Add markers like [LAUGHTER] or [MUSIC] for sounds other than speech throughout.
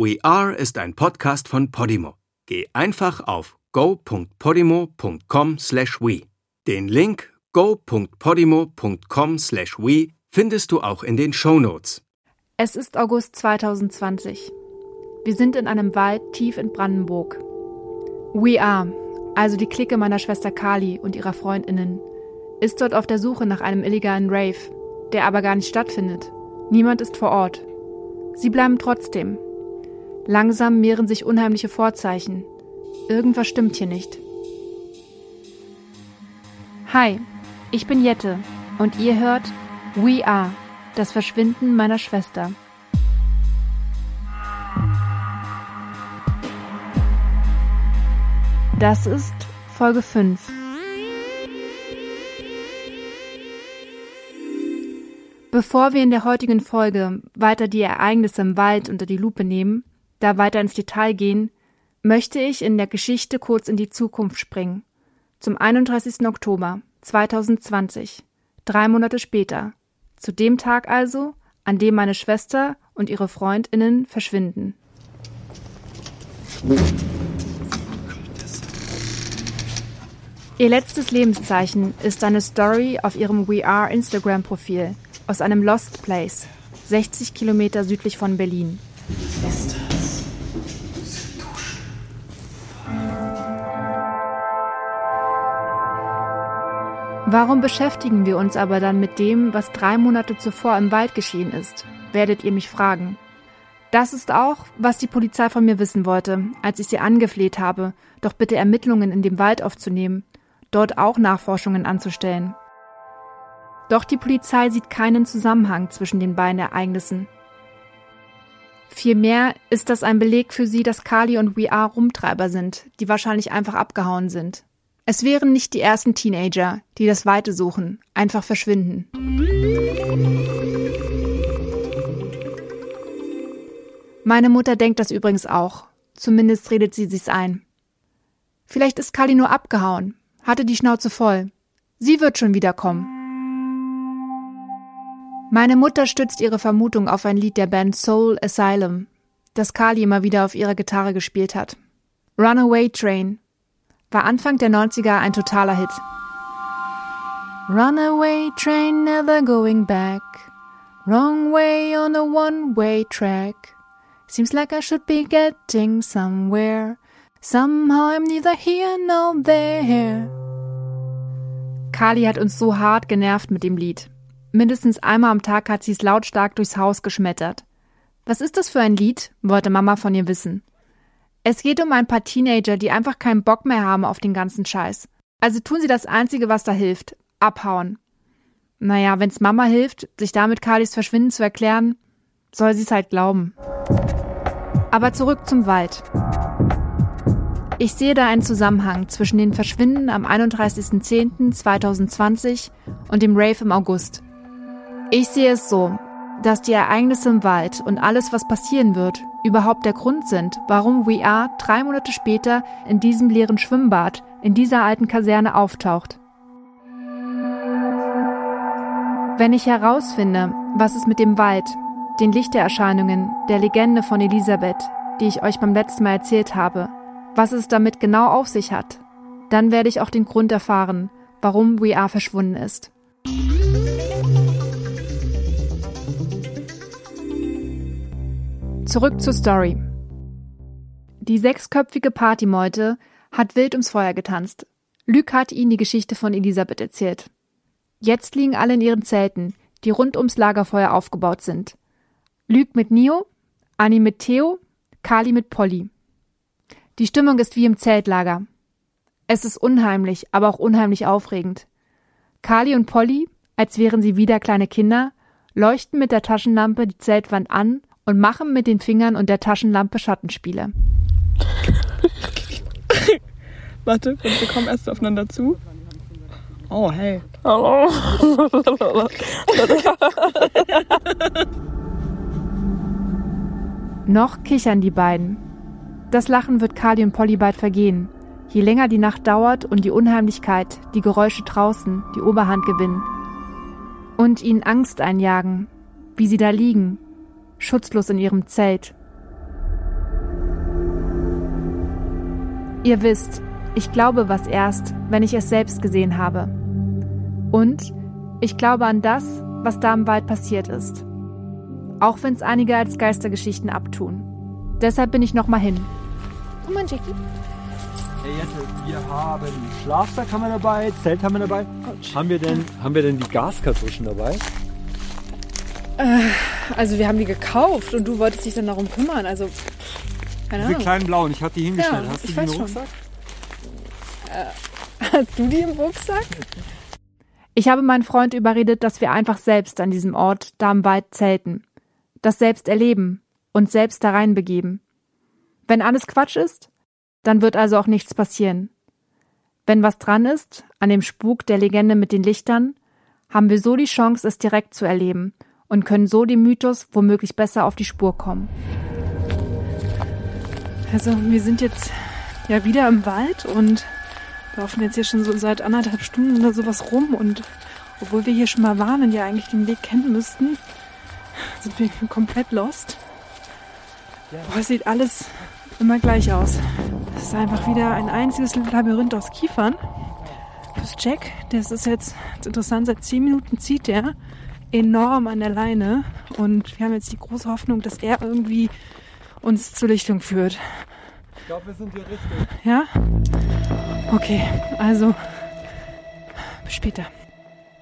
We Are ist ein Podcast von Podimo. Geh einfach auf go.podimo.com/we. Den Link go.podimo.com/we findest du auch in den Show Notes. Es ist August 2020. Wir sind in einem Wald tief in Brandenburg. We Are, also die Clique meiner Schwester Kali und ihrer Freundinnen, ist dort auf der Suche nach einem illegalen Rave, der aber gar nicht stattfindet. Niemand ist vor Ort. Sie bleiben trotzdem. Langsam mehren sich unheimliche Vorzeichen. Irgendwas stimmt hier nicht. Hi, ich bin Jette und ihr hört We Are, das Verschwinden meiner Schwester. Das ist Folge 5. Bevor wir in der heutigen Folge weiter die Ereignisse im Wald unter die Lupe nehmen, da weiter ins Detail gehen, möchte ich in der Geschichte kurz in die Zukunft springen. Zum 31. Oktober 2020, drei Monate später. Zu dem Tag also, an dem meine Schwester und ihre Freundinnen verschwinden. Ihr letztes Lebenszeichen ist eine Story auf ihrem We Are Instagram-Profil aus einem Lost Place, 60 Kilometer südlich von Berlin. Was Warum beschäftigen wir uns aber dann mit dem, was drei Monate zuvor im Wald geschehen ist, werdet ihr mich fragen. Das ist auch, was die Polizei von mir wissen wollte, als ich sie angefleht habe, doch bitte Ermittlungen in dem Wald aufzunehmen dort auch Nachforschungen anzustellen. Doch die Polizei sieht keinen Zusammenhang zwischen den beiden Ereignissen. Vielmehr ist das ein Beleg für sie, dass Kali und We Are Rumtreiber sind, die wahrscheinlich einfach abgehauen sind. Es wären nicht die ersten Teenager, die das Weite suchen, einfach verschwinden. Meine Mutter denkt das übrigens auch. Zumindest redet sie sich's ein. Vielleicht ist Kali nur abgehauen, hatte die Schnauze voll. Sie wird schon wiederkommen. Meine Mutter stützt ihre Vermutung auf ein Lied der Band Soul Asylum, das Kali immer wieder auf ihrer Gitarre gespielt hat. Runaway Train war Anfang der 90er ein totaler Hit. Runaway train never going back. Wrong way on a one-way track. Seems like I should be getting somewhere. Somehow I'm neither here nor there. Kali hat uns so hart genervt mit dem Lied. Mindestens einmal am Tag hat sie es lautstark durchs Haus geschmettert. Was ist das für ein Lied? wollte Mama von ihr wissen. Es geht um ein paar Teenager, die einfach keinen Bock mehr haben auf den ganzen Scheiß. Also tun sie das Einzige, was da hilft. Abhauen. Naja, wenn's Mama hilft, sich damit Kalis Verschwinden zu erklären, soll sie's halt glauben. Aber zurück zum Wald. Ich sehe da einen Zusammenhang zwischen dem Verschwinden am 31.10.2020 und dem Rave im August. Ich sehe es so, dass die Ereignisse im Wald und alles, was passieren wird, überhaupt der Grund sind, warum We Are drei Monate später in diesem leeren Schwimmbad in dieser alten Kaserne auftaucht. Wenn ich herausfinde, was es mit dem Wald, den Lichtererscheinungen, der Legende von Elisabeth, die ich euch beim letzten Mal erzählt habe, was es damit genau auf sich hat. Dann werde ich auch den Grund erfahren, warum We Are verschwunden ist. Zurück zur Story. Die sechsköpfige Partymeute hat wild ums Feuer getanzt. Luc hat ihnen die Geschichte von Elisabeth erzählt. Jetzt liegen alle in ihren Zelten, die rund ums Lagerfeuer aufgebaut sind. Luc mit Nio, Annie mit Theo, Kali mit Polly. Die Stimmung ist wie im Zeltlager. Es ist unheimlich, aber auch unheimlich aufregend. Kali und Polly, als wären sie wieder kleine Kinder, leuchten mit der Taschenlampe die Zeltwand an und machen mit den Fingern und der Taschenlampe Schattenspiele. [LAUGHS] Warte, wir kommen erst aufeinander zu. Oh, hey. Hallo. Noch kichern die beiden. Das Lachen wird Kali und Polly bald vergehen. Je länger die Nacht dauert und die Unheimlichkeit, die Geräusche draußen, die Oberhand gewinnen. Und ihnen Angst einjagen, wie sie da liegen, schutzlos in ihrem Zelt. Ihr wisst, ich glaube was erst, wenn ich es selbst gesehen habe. Und ich glaube an das, was da im Wald passiert ist. Auch wenn es einige als Geistergeschichten abtun. Deshalb bin ich nochmal hin. Komm mal, Jackie. Hey Jette, wir haben Schlafsack haben wir dabei, Zelt haben wir dabei. Haben wir denn, haben wir denn die Gaskartuschen dabei? Äh, also wir haben die gekauft und du wolltest dich dann darum kümmern. Also keine Diese kleinen blauen, ich hatte die hingestellt. Ja, Hast du die im Rucksack? Äh, [LAUGHS] hast du die im Rucksack? Ich habe meinen Freund überredet, dass wir einfach selbst an diesem Ort da im Wald zelten. Das selbst erleben und selbst da reinbegeben. Wenn alles Quatsch ist, dann wird also auch nichts passieren. Wenn was dran ist, an dem Spuk der Legende mit den Lichtern, haben wir so die Chance, es direkt zu erleben und können so dem Mythos womöglich besser auf die Spur kommen. Also, wir sind jetzt ja wieder im Wald und laufen jetzt hier schon so seit anderthalb Stunden oder sowas rum und obwohl wir hier schon mal waren und ja eigentlich den Weg kennen müssten, sind wir komplett lost. Boah, sieht alles immer gleich aus. Das ist einfach wieder ein einziges Labyrinth aus Kiefern. Das Jack, das ist jetzt das ist interessant, seit 10 Minuten zieht der enorm an der Leine und wir haben jetzt die große Hoffnung, dass er irgendwie uns zur Lichtung führt. Ich glaube, wir sind hier richtig. Ja? Okay, also bis später.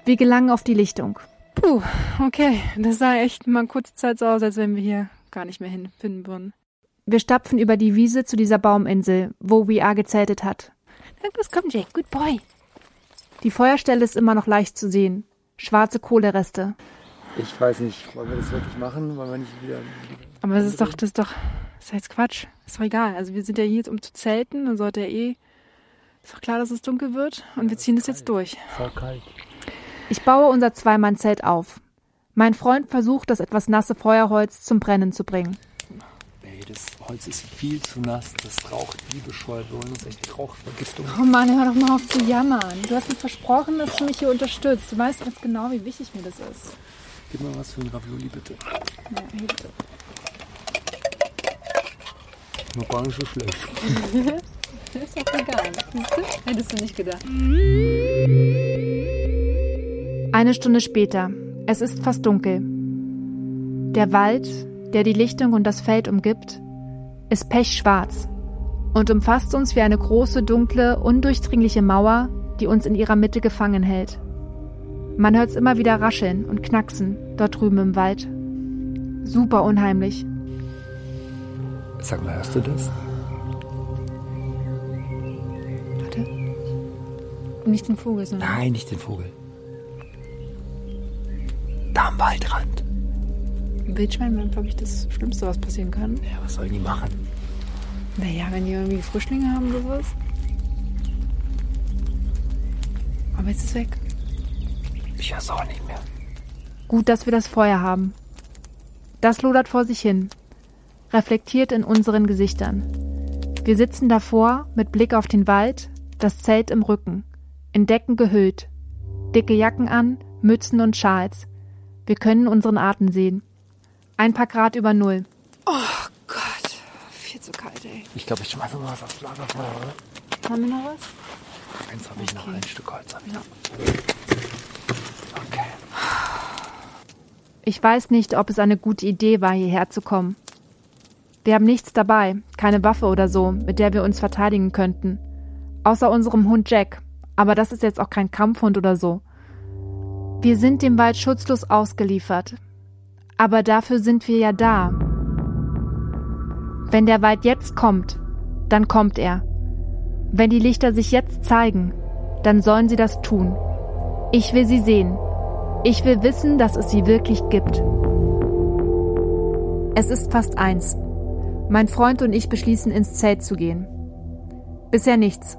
Wir gelangen auf die Lichtung. Puh, okay, das sah echt mal kurze Zeit so aus, als wenn wir hier gar nicht mehr hinfinden würden. Wir stapfen über die Wiese zu dieser Bauminsel, wo We Are gezeltet hat. Los, komm, Jake, good boy. Die Feuerstelle ist immer noch leicht zu sehen. Schwarze Kohlereste. Ich weiß nicht, wollen wir das wirklich machen? Wollen wir nicht wieder. Aber das ist doch, das ist doch, das ist jetzt Quatsch. Ist doch egal. Also wir sind ja hier, um zu zelten, dann sollte ja eh. Ist doch klar, dass es dunkel wird und wir ziehen das jetzt durch. Voll kalt. Ich baue unser Zweimannzelt auf. Mein Freund versucht, das etwas nasse Feuerholz zum Brennen zu bringen. Das Holz ist viel zu nass. Das raucht wie bescheuert. Wir holen uns echt Rauchvergiftung. Oh Mann, hör doch mal auf zu jammern. Du hast mir versprochen, dass du mich hier unterstützt. Du weißt ganz genau, wie wichtig mir das ist. Gib mal was für ein Ravioli, bitte. Ja, hier bitte. Noch gar nicht so schlecht. [LAUGHS] ist auch egal. Siehst du? Hättest du nicht gedacht. Eine Stunde später. Es ist fast dunkel. Der Wald, der die Lichtung und das Feld umgibt, ist pechschwarz und umfasst uns wie eine große, dunkle, undurchdringliche Mauer, die uns in ihrer Mitte gefangen hält. Man hört es immer wieder rascheln und knacksen dort drüben im Wald. Super unheimlich. Sag mal, hörst du das? Warte. Nicht den Vogel, sondern. Nein, nicht den Vogel. Da am Waldrand. Ein Wildschwein wäre, glaube ich, das Schlimmste, was passieren kann. Ja, was sollen die machen? Naja, wenn die irgendwie Frischlinge haben sowas. Aber jetzt ist es weg. Ich es auch nicht mehr. Gut, dass wir das Feuer haben. Das lodert vor sich hin, reflektiert in unseren Gesichtern. Wir sitzen davor mit Blick auf den Wald, das Zelt im Rücken, in Decken gehüllt, dicke Jacken an, Mützen und Schals. Wir können unseren Atem sehen. Ein paar Grad über Null. Oh Gott, viel zu kalt, ey. Ich glaube, ich schmeiße mal was aufs Lagerfeuer, oder? Haben wir noch was? Eins habe ich noch, ein Stück Holz habe ich noch. Okay. Ich weiß nicht, ob es eine gute Idee war, hierher zu kommen. Wir haben nichts dabei, keine Waffe oder so, mit der wir uns verteidigen könnten. Außer unserem Hund Jack. Aber das ist jetzt auch kein Kampfhund oder so. Wir sind dem Wald schutzlos ausgeliefert. Aber dafür sind wir ja da. Wenn der Wald jetzt kommt, dann kommt er. Wenn die Lichter sich jetzt zeigen, dann sollen sie das tun. Ich will sie sehen. Ich will wissen, dass es sie wirklich gibt. Es ist fast eins. Mein Freund und ich beschließen, ins Zelt zu gehen. Bisher nichts.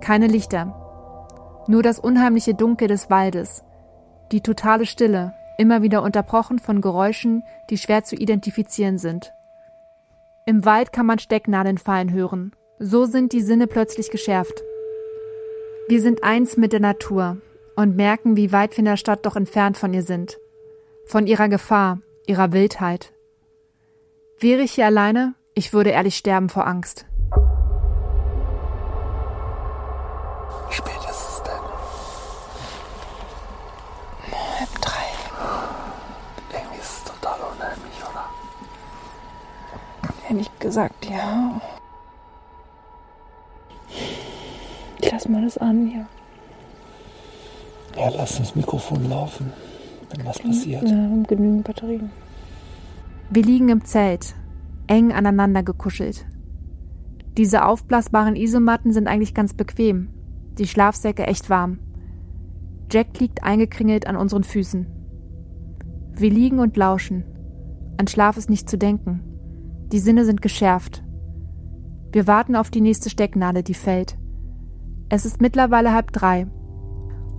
Keine Lichter. Nur das unheimliche Dunkel des Waldes. Die totale Stille, immer wieder unterbrochen von Geräuschen, die schwer zu identifizieren sind. Im Wald kann man Stecknadeln fallen hören. So sind die Sinne plötzlich geschärft. Wir sind eins mit der Natur, und merken, wie weit wir in der Stadt doch entfernt von ihr sind. Von ihrer Gefahr, ihrer Wildheit. Wäre ich hier alleine, ich würde ehrlich sterben vor Angst. Ehrlich gesagt, ja. Ich lass mal das an hier. Ja, lass das Mikrofon laufen, wenn was passiert. Ja, wir haben genügend Batterien. Wir liegen im Zelt, eng aneinander gekuschelt. Diese aufblasbaren Isomatten sind eigentlich ganz bequem, die Schlafsäcke echt warm. Jack liegt eingekringelt an unseren Füßen. Wir liegen und lauschen. An Schlaf ist nicht zu denken. Die Sinne sind geschärft. Wir warten auf die nächste Stecknadel, die fällt. Es ist mittlerweile halb drei.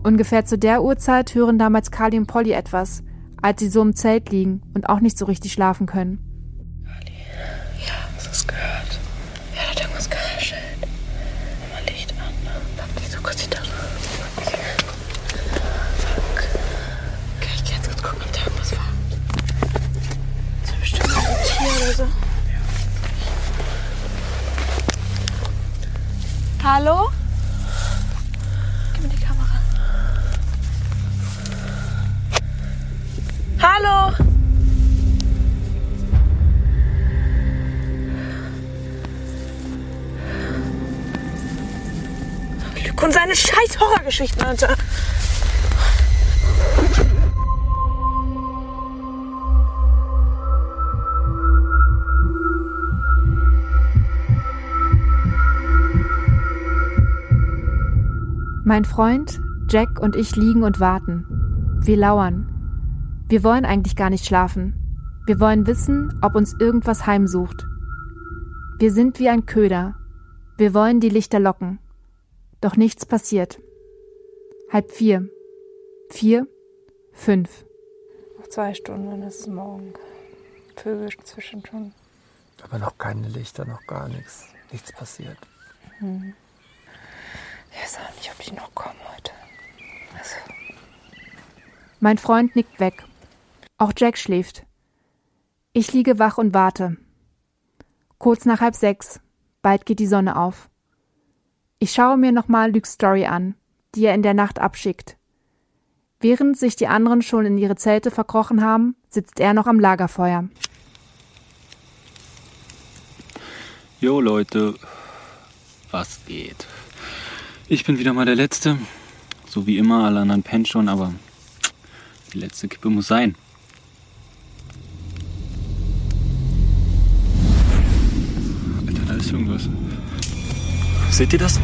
Ungefähr zu der Uhrzeit hören damals Carly und Polly etwas, als sie so im Zelt liegen und auch nicht so richtig schlafen können. Ja, hast du es gehört? Ja, hat irgendwas geraschelt. Mach mal Licht an. Pack dich so kurz hinter. Fuck. Horrorgeschichten, Alter. Mein Freund, Jack und ich liegen und warten. Wir lauern. Wir wollen eigentlich gar nicht schlafen. Wir wollen wissen, ob uns irgendwas heimsucht. Wir sind wie ein Köder. Wir wollen die Lichter locken. Doch nichts passiert. Halb vier. Vier. Fünf. Noch zwei Stunden, dann ist es morgen. Vögel zwischen schon. Aber noch keine Lichter, noch gar nichts. Nichts passiert. Ich weiß auch nicht, ob die noch kommen heute. Also, Mein Freund nickt weg. Auch Jack schläft. Ich liege wach und warte. Kurz nach halb sechs. Bald geht die Sonne auf. Ich schaue mir nochmal Lukes Story an, die er in der Nacht abschickt. Während sich die anderen schon in ihre Zelte verkrochen haben, sitzt er noch am Lagerfeuer. Jo Leute, was geht? Ich bin wieder mal der Letzte. So wie immer, alle anderen pennen schon, aber die letzte Kippe muss sein. Alter, da ist irgendwas. Seht ihr das?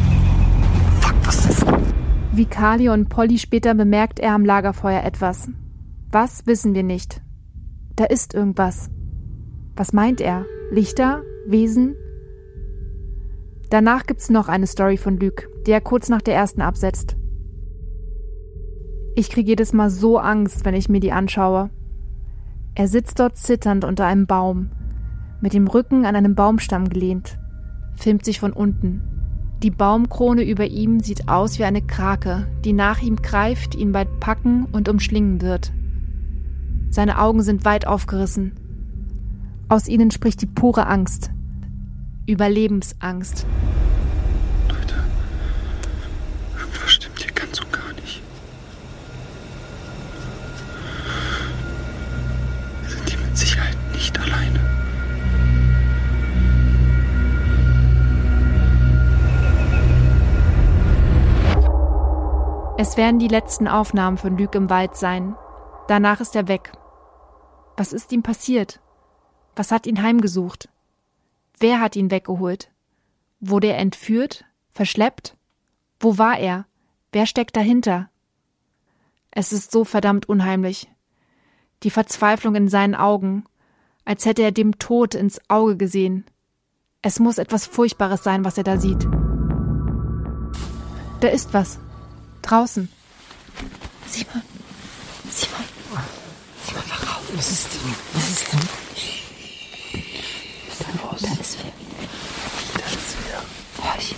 Wie Kali und Polly später bemerkt er am Lagerfeuer etwas. Was wissen wir nicht. Da ist irgendwas. Was meint er? Lichter? Wesen? Danach gibt's noch eine Story von Luke, die er kurz nach der ersten absetzt. Ich kriege jedes Mal so Angst, wenn ich mir die anschaue. Er sitzt dort zitternd unter einem Baum, mit dem Rücken an einem Baumstamm gelehnt, filmt sich von unten. Die Baumkrone über ihm sieht aus wie eine Krake, die nach ihm greift, ihn bald packen und umschlingen wird. Seine Augen sind weit aufgerissen. Aus ihnen spricht die pure Angst. Überlebensangst. Es werden die letzten Aufnahmen von Luke im Wald sein. Danach ist er weg. Was ist ihm passiert? Was hat ihn heimgesucht? Wer hat ihn weggeholt? Wurde er entführt? Verschleppt? Wo war er? Wer steckt dahinter? Es ist so verdammt unheimlich. Die Verzweiflung in seinen Augen, als hätte er dem Tod ins Auge gesehen. Es muss etwas Furchtbares sein, was er da sieht. Da ist was. Draußen. Simon. Simon. Simon, wach auf. Was ist denn? Was ist denn? Was ist denn los? Da ist wer. Da ist wer. Horch.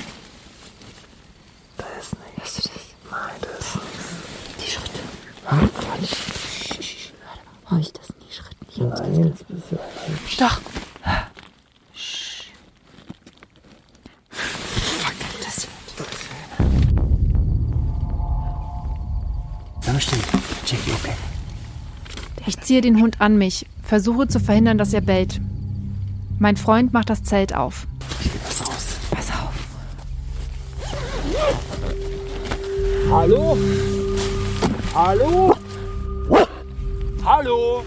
Da ist nichts. Hörst du das? Nein, da ist nichts. Die Schritte. Hm? Horch, das sind die Schritte. Ich hab's Nein, jetzt bist du Doch. Fuck, das Na, stimmt. Jackie, okay. Ich ziehe den Hund an mich, versuche zu verhindern, dass er bellt. Mein Freund macht das Zelt auf. Ich was raus. Pass auf. Hallo? Hallo? Hallo?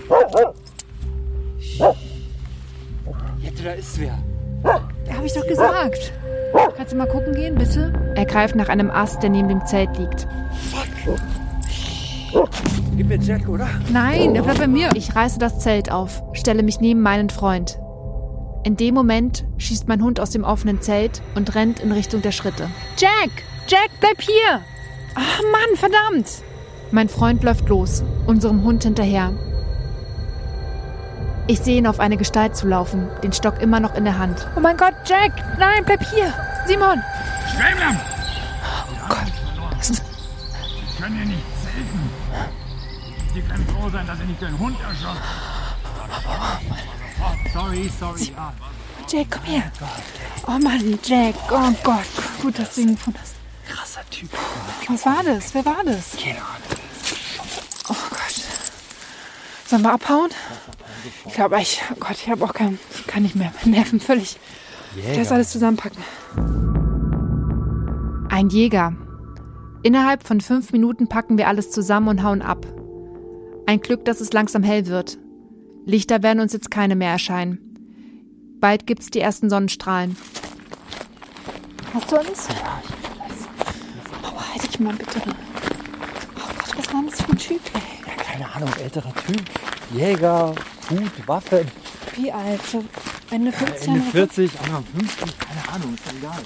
Jette, da ist wer. Hab ich doch gesagt. Kannst du mal gucken gehen, bitte? Er greift nach einem Ast, der neben dem Zelt liegt. Gib mir Jack, oder? Nein, der bleibt bei mir. Ich reiße das Zelt auf, stelle mich neben meinen Freund. In dem Moment schießt mein Hund aus dem offenen Zelt und rennt in Richtung der Schritte. Jack! Jack, bleib hier! Ach Mann, verdammt! Mein Freund läuft los, unserem Hund hinterher. Ich sehe ihn auf eine Gestalt zulaufen, den Stock immer noch in der Hand. Oh mein Gott, Jack! Nein, bleib hier! Simon! Schwemmler! Oh Gott. Sie können hier nicht. Sie können froh sein, dass Sie nicht den Hund erschossen Sorry, sorry. Ah. Jack, komm her! Oh Mann, Jack! Oh Gott, gut, dass du ihn gefunden hast. Krasser Typ. Was war das? Wer war das? Keine Ahnung. Oh Gott. Sollen wir abhauen? Ich glaube, ich, oh Gott, ich habe auch keinen, kann nicht mehr. Meine Nerven völlig. Ich lass alles zusammenpacken. Ein Jäger. Innerhalb von fünf Minuten packen wir alles zusammen und hauen ab. Ein Glück, dass es langsam hell wird. Lichter werden uns jetzt keine mehr erscheinen. Bald gibt's die ersten Sonnenstrahlen. Hast du alles? Ja, Oh, halt dich mal bitte. Oh Gott, was war das für ein Typ, ey? Ja, keine Ahnung, älterer Typ. Jäger, Hut, Waffe. Wie alt? So Ende 50? Ende oder so? 40, Anfang 50, keine Ahnung, ist doch egal.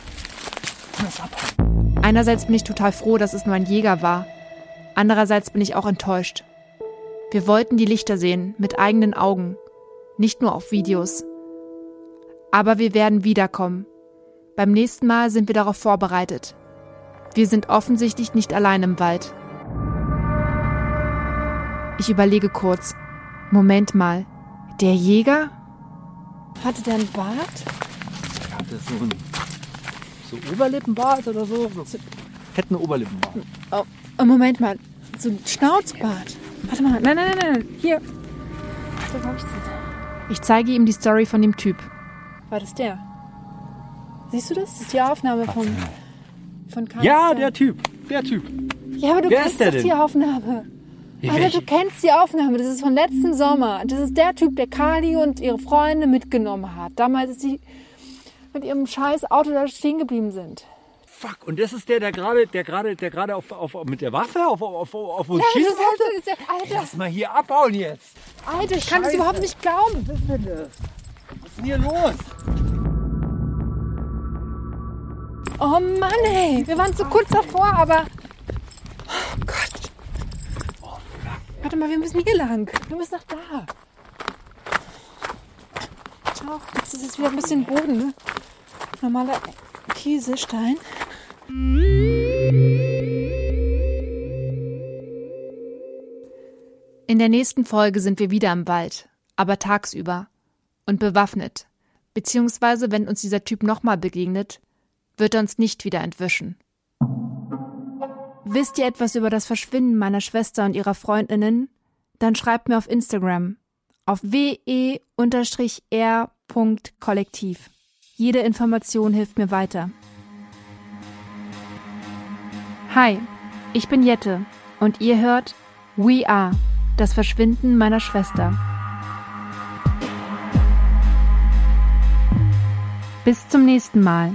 Lass abhauen. Einerseits bin ich total froh, dass es nur ein Jäger war. Andererseits bin ich auch enttäuscht. Wir wollten die Lichter sehen, mit eigenen Augen, nicht nur auf Videos. Aber wir werden wiederkommen. Beim nächsten Mal sind wir darauf vorbereitet. Wir sind offensichtlich nicht allein im Wald. Ich überlege kurz. Moment mal. Der Jäger? Hatte der einen Bart? Hat das so ein so Oberlippenbart oder so? so fetten Oberlippenbart. Oh, oh, Moment mal. So ein Schnauzbart. Warte mal. Nein, nein, nein, nein. Hier. Wo hab ich das? Ich zeige ihm die Story von dem Typ. War das der? Siehst du das? Das ist die Aufnahme von, von Karl Ja, der Typ. Der Typ. Ja, aber du Wer ist kennst der doch denn? die Aufnahme. Alter, welche? du kennst die Aufnahme. Das ist von letzten Sommer. Das ist der Typ, der Kali und ihre Freunde mitgenommen hat. Damals, als sie mit ihrem scheiß Auto da stehen geblieben sind. Fuck, und das ist der, der gerade, der gerade, der gerade auf, auf, mit der Waffe auf, auf, auf, uns Ja, schießen das ja, Alter, Lass mal hier abhauen jetzt. Alter, ich kann das überhaupt nicht glauben. Was ist denn das? Was ist denn hier los? Oh Mann, ey. Wir waren so kurz davor, aber. Oh Gott. Warte mal, wir müssen hier lang. Wir müssen nach da. Schau, jetzt ist es wieder ein bisschen Boden, ne? Normaler Kieselstein. In der nächsten Folge sind wir wieder im Wald, aber tagsüber und bewaffnet. Beziehungsweise, wenn uns dieser Typ nochmal begegnet, wird er uns nicht wieder entwischen. Wisst ihr etwas über das Verschwinden meiner Schwester und ihrer Freundinnen? Dann schreibt mir auf Instagram auf we-r.kollektiv. Jede Information hilft mir weiter. Hi, ich bin Jette und ihr hört We Are, das Verschwinden meiner Schwester. Bis zum nächsten Mal.